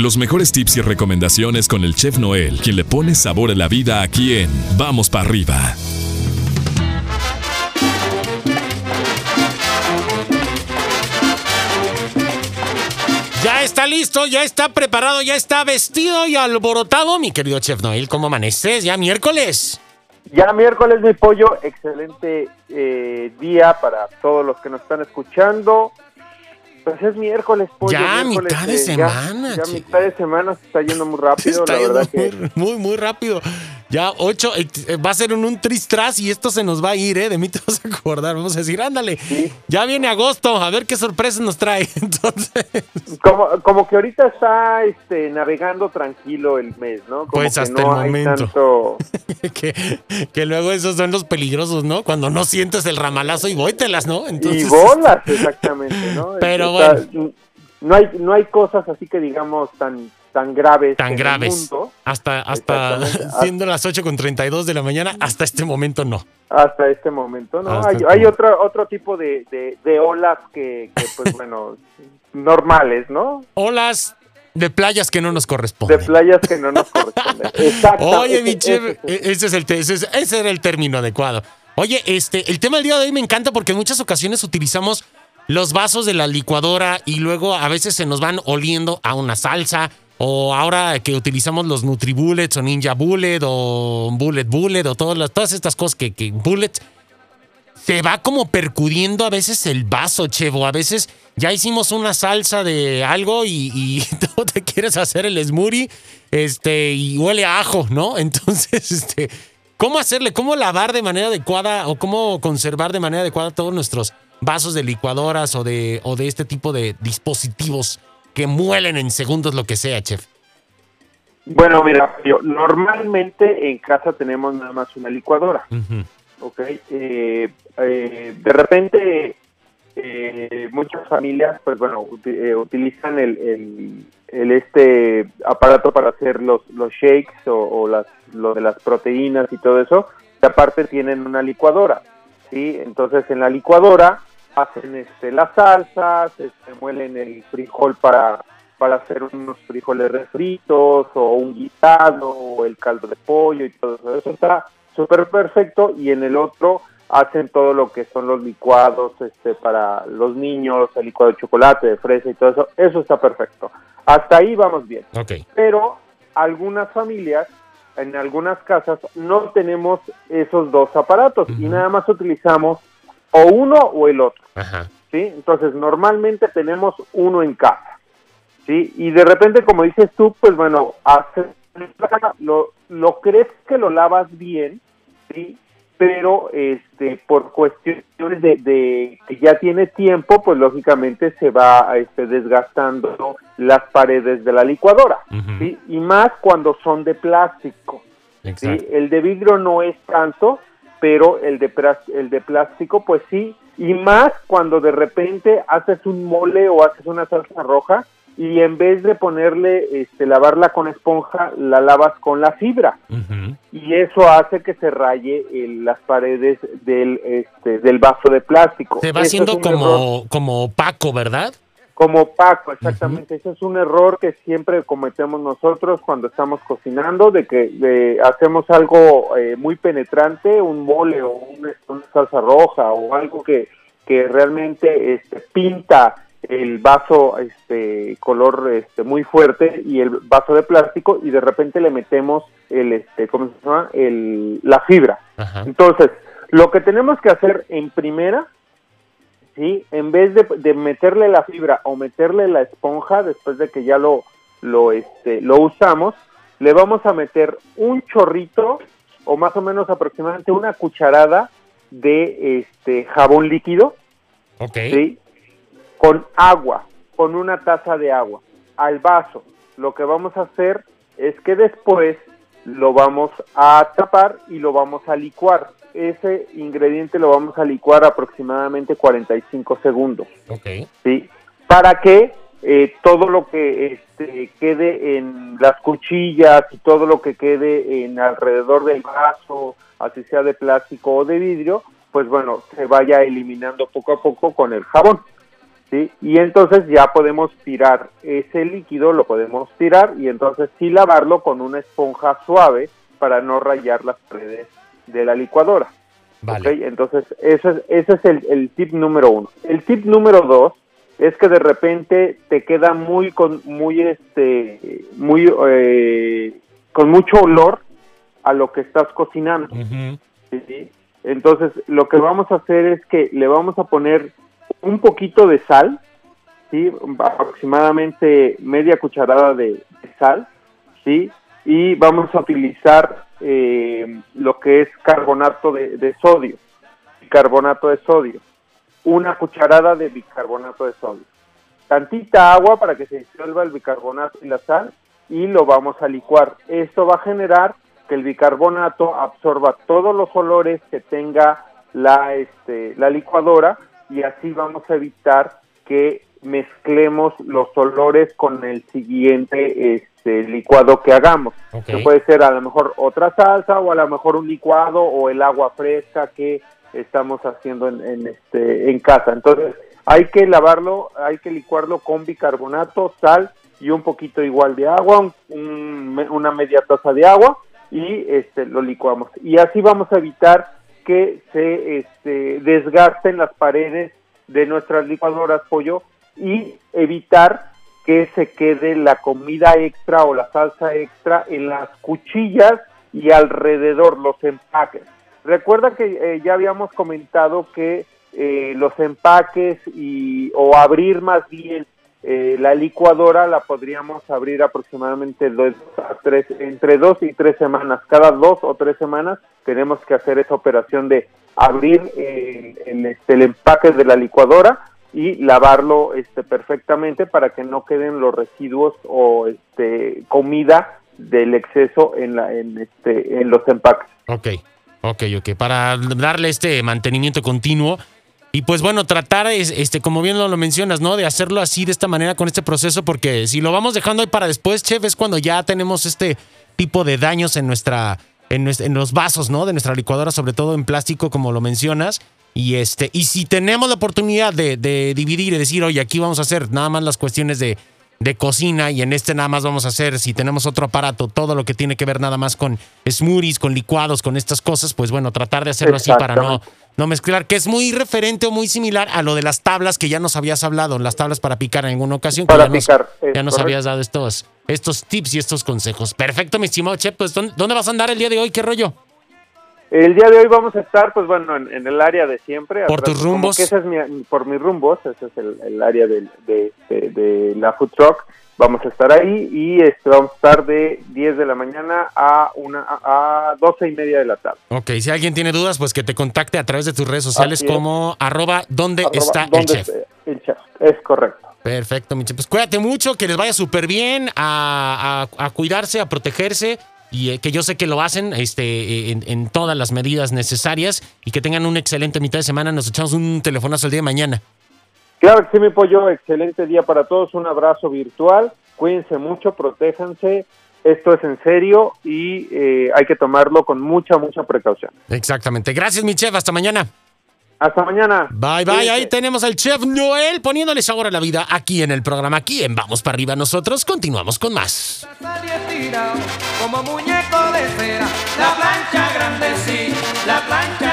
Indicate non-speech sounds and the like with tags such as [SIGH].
Los mejores tips y recomendaciones con el chef Noel, quien le pone sabor a la vida aquí en Vamos para arriba. Ya está listo, ya está preparado, ya está vestido y alborotado, mi querido Chef Noel. ¿Cómo amaneces? Ya miércoles. Ya miércoles, mi pollo, excelente eh, día para todos los que nos están escuchando. Pues es miércoles, pollo. Ya, miércoles, mitad de eh, semana, Ya, che. mitad de semana se está yendo muy rápido, [LAUGHS] Está la yendo verdad que... muy, muy, muy rápido. Ya ocho, eh, eh, va a ser un, un tris-tras y esto se nos va a ir, ¿eh? De mí te vas a acordar. Vamos a decir, ándale, ya viene agosto, a ver qué sorpresas nos trae. [LAUGHS] Entonces, Como, como que ahorita está este, navegando tranquilo el mes, ¿no? Como Pues que hasta no el momento. tanto- [LAUGHS] que, que luego esos son los peligrosos, ¿no? Cuando no sientes el ramalazo y vóytelas, ¿no? Y [LAUGHS] bolas, exactamente, ¿no? Pero Está- bueno. No hay, no hay cosas así que digamos tan, tan graves. tan en el graves. mundo. Hasta, hasta [LAUGHS] siendo las 8 con 32 de la mañana, hasta este momento no. hasta este momento, ¿no? Hasta hay este hay otro, otro tipo de, de, de olas que, que, pues [LAUGHS] bueno, normales, ¿no? Olas de playas que no nos De corresponden. playas que no nos corresponden. [LAUGHS] Exacto. Oye, mi ese- chef, ese- ese- e- ese es el ese, es- ese era el término adecuado. Oye, este, el tema del día de hoy me encanta porque en muchas ocasiones utilizamos los vasos de la licuadora y luego a veces se nos van oliendo a una salsa o ahora que utilizamos los Nutribullets o Ninja Bullet o Bullet Bullet o todas, todas estas cosas que, que Bullet se va como percudiendo a veces el vaso, chevo. A veces ya hicimos una salsa de algo y, y [LAUGHS] te quieres hacer el smoothie este, y huele a ajo, ¿no? [LAUGHS] Entonces, este, ¿cómo hacerle? ¿Cómo lavar de manera adecuada o cómo conservar de manera adecuada todos nuestros vasos de licuadoras o de, o de este tipo de dispositivos que muelen en segundos lo que sea, chef? Bueno, mira, yo, normalmente en casa tenemos nada más una licuadora. Eh, eh, de repente, eh, muchas familias, pues bueno, uti- utilizan el, el- el este aparato para hacer los, los shakes o, o las, lo de las proteínas y todo eso, y aparte tienen una licuadora, ¿sí? Entonces en la licuadora hacen este, las salsas, este, muelen el frijol para para hacer unos frijoles refritos o un guisado o el caldo de pollo y todo eso. Eso está súper perfecto y en el otro hacen todo lo que son los licuados este para los niños, el licuado de chocolate, de fresa y todo eso. Eso está perfecto. Hasta ahí vamos bien. Pero algunas familias, en algunas casas, no tenemos esos dos aparatos y nada más utilizamos o uno o el otro. Ajá. ¿sí? Entonces, normalmente tenemos uno en casa, ¿sí? Y de repente, como dices tú, pues bueno, haces, lo, lo crees que lo lavas bien, ¿sí? Pero este, por cuestiones de, de que ya tiene tiempo, pues lógicamente se va este, desgastando las paredes de la licuadora. ¿sí? Y más cuando son de plástico. ¿sí? El de vidrio no es tanto, pero el de, el de plástico, pues sí. Y más cuando de repente haces un mole o haces una salsa roja y en vez de ponerle, este, lavarla con esponja, la lavas con la fibra. Y eso hace que se raye el- las paredes del, este, del vaso de plástico. Se va haciendo error como, como opaco, ¿verdad? Como opaco, exactamente. Ese es un error que siempre cometemos nosotros cuando estamos cocinando, de que de- hacemos algo eh, muy penetrante, un mole o un- una salsa roja o algo que, que realmente este, pinta el vaso este color este muy fuerte y el vaso de plástico y de repente le metemos el este cómo se llama el la fibra. Entonces, lo que tenemos que hacer en primera, ¿sí? En vez de, de meterle la fibra o meterle la esponja después de que ya lo, lo, este, lo usamos, le vamos a meter un chorrito o más o menos aproximadamente una cucharada de este jabón líquido, Ok. ¿sí? Con agua, con una taza de agua, al vaso. Lo que vamos a hacer es que después lo vamos a tapar y lo vamos a licuar. Ese ingrediente lo vamos a licuar aproximadamente 45 segundos, Ok. ¿sí? Para que eh, todo lo que este, quede en las cuchillas y todo lo que quede en alrededor del vaso, así sea de plástico o de vidrio, pues bueno, se vaya eliminando poco a poco con el jabón. ¿sí? Y entonces ya podemos tirar ese líquido, lo podemos tirar y entonces sí lavarlo con una esponja suave para no rayar las paredes de la licuadora. Vale. Entonces, ese es, ese es el, el tip número uno. El tip número dos es que de repente te queda muy con muy este muy eh, con mucho olor a lo que estás cocinando entonces lo que vamos a hacer es que le vamos a poner un poquito de sal sí aproximadamente media cucharada de, de sal sí y vamos a utilizar eh, lo que es carbonato de, sodio carbonato de sodio una cucharada de bicarbonato de sodio, tantita agua para que se disuelva el bicarbonato y la sal y lo vamos a licuar. Esto va a generar que el bicarbonato absorba todos los olores que tenga la, este, la licuadora y así vamos a evitar que mezclemos los olores con el siguiente este, licuado que hagamos. Que puede ser a lo mejor otra salsa o a lo mejor un licuado o el agua fresca que estamos haciendo en, en, este en casa. Entonces, hay que lavarlo, hay que licuarlo con bicarbonato, sal y un poquito igual de agua, un- un- una media taza de agua y este lo licuamos. Y así vamos a evitar que se este, desgasten las paredes de nuestras licuadoras pollo y evitar que se quede la comida extra o la salsa extra en las cuchillas y alrededor los empaques. Recuerda que eh, ya habíamos comentado que eh, los empaques y o abrir más bien eh, la licuadora la podríamos abrir aproximadamente dos a tres, entre dos y tres semanas. Cada dos o tres semanas tenemos que hacer esa operación de abrir eh, el, el empaque de la licuadora y lavarlo este, perfectamente para que no queden los residuos o este, comida del exceso en, la, en, este, en los empaques. Ok, ok, ok. Para darle este mantenimiento continuo. Y pues bueno, tratar, es- este, como bien lo, mencionas, ¿no? De hacerlo así, de esta manera, con este proceso, porque si lo vamos dejando ahí para después, chef, es cuando ya tenemos este tipo de daños en nuestra, en, en los vasos, ¿no? De nuestra licuadora, sobre todo en plástico, como lo mencionas. Y este, y si tenemos la oportunidad de, de dividir y decir, oye, aquí vamos a hacer nada más las cuestiones de, de cocina y en este nada más vamos a hacer, si tenemos otro aparato, todo lo que tiene que ver nada más con smoothies, con licuados, con estas cosas, pues bueno, tratar de hacerlo así para no, no mezclar, que es muy referente o muy similar a lo de las tablas que ya nos habías hablado, las tablas para picar en alguna ocasión. que Para ya nos- picar, es ya nos correcto. habías dado estos, estos tips y estos consejos. Perfecto, mi estimado Chef, pues ¿dónde, dónde vas a andar el día de hoy? ¿Qué rollo? El día de hoy vamos a estar, pues bueno, en, en el área de siempre. Por atrás, tus rumbos. que ese es mi- por mis rumbos, ese es el, el área de, de- de la food truck. Vamos a estar ahí y este, vamos a estar de 10 de la mañana a, una, a, a 12 y media de la tarde. Ok, si alguien tiene dudas, pues que te contacte a través de tus redes sociales como arroba donde está el ¿dónde chef. El chef, es correcto. Perfecto, mi chef. Pues cuídate mucho, que les vaya súper bien a, a- a cuidarse, a protegerse y eh, que yo sé que lo hacen este, eh, en, en todas las medidas necesarias y que tengan una excelente mitad de semana. Nos echamos un telefonazo el día de mañana. Claro que sí, mi pollo. Excelente día para todos. Un abrazo virtual. Cuídense mucho, protéjanse. Esto es en serio y eh, hay que tomarlo con mucha, mucha precaución. Exactamente. Gracias, mi chef. Hasta mañana. Hasta mañana. Bye, bye. Ahí tenemos al chef Noel poniéndole sabor a la vida aquí en el programa. Aquí en Vamos para arriba. Nosotros continuamos con más. Salí estirado como muñeco de cera. La plancha grande sí, la plancha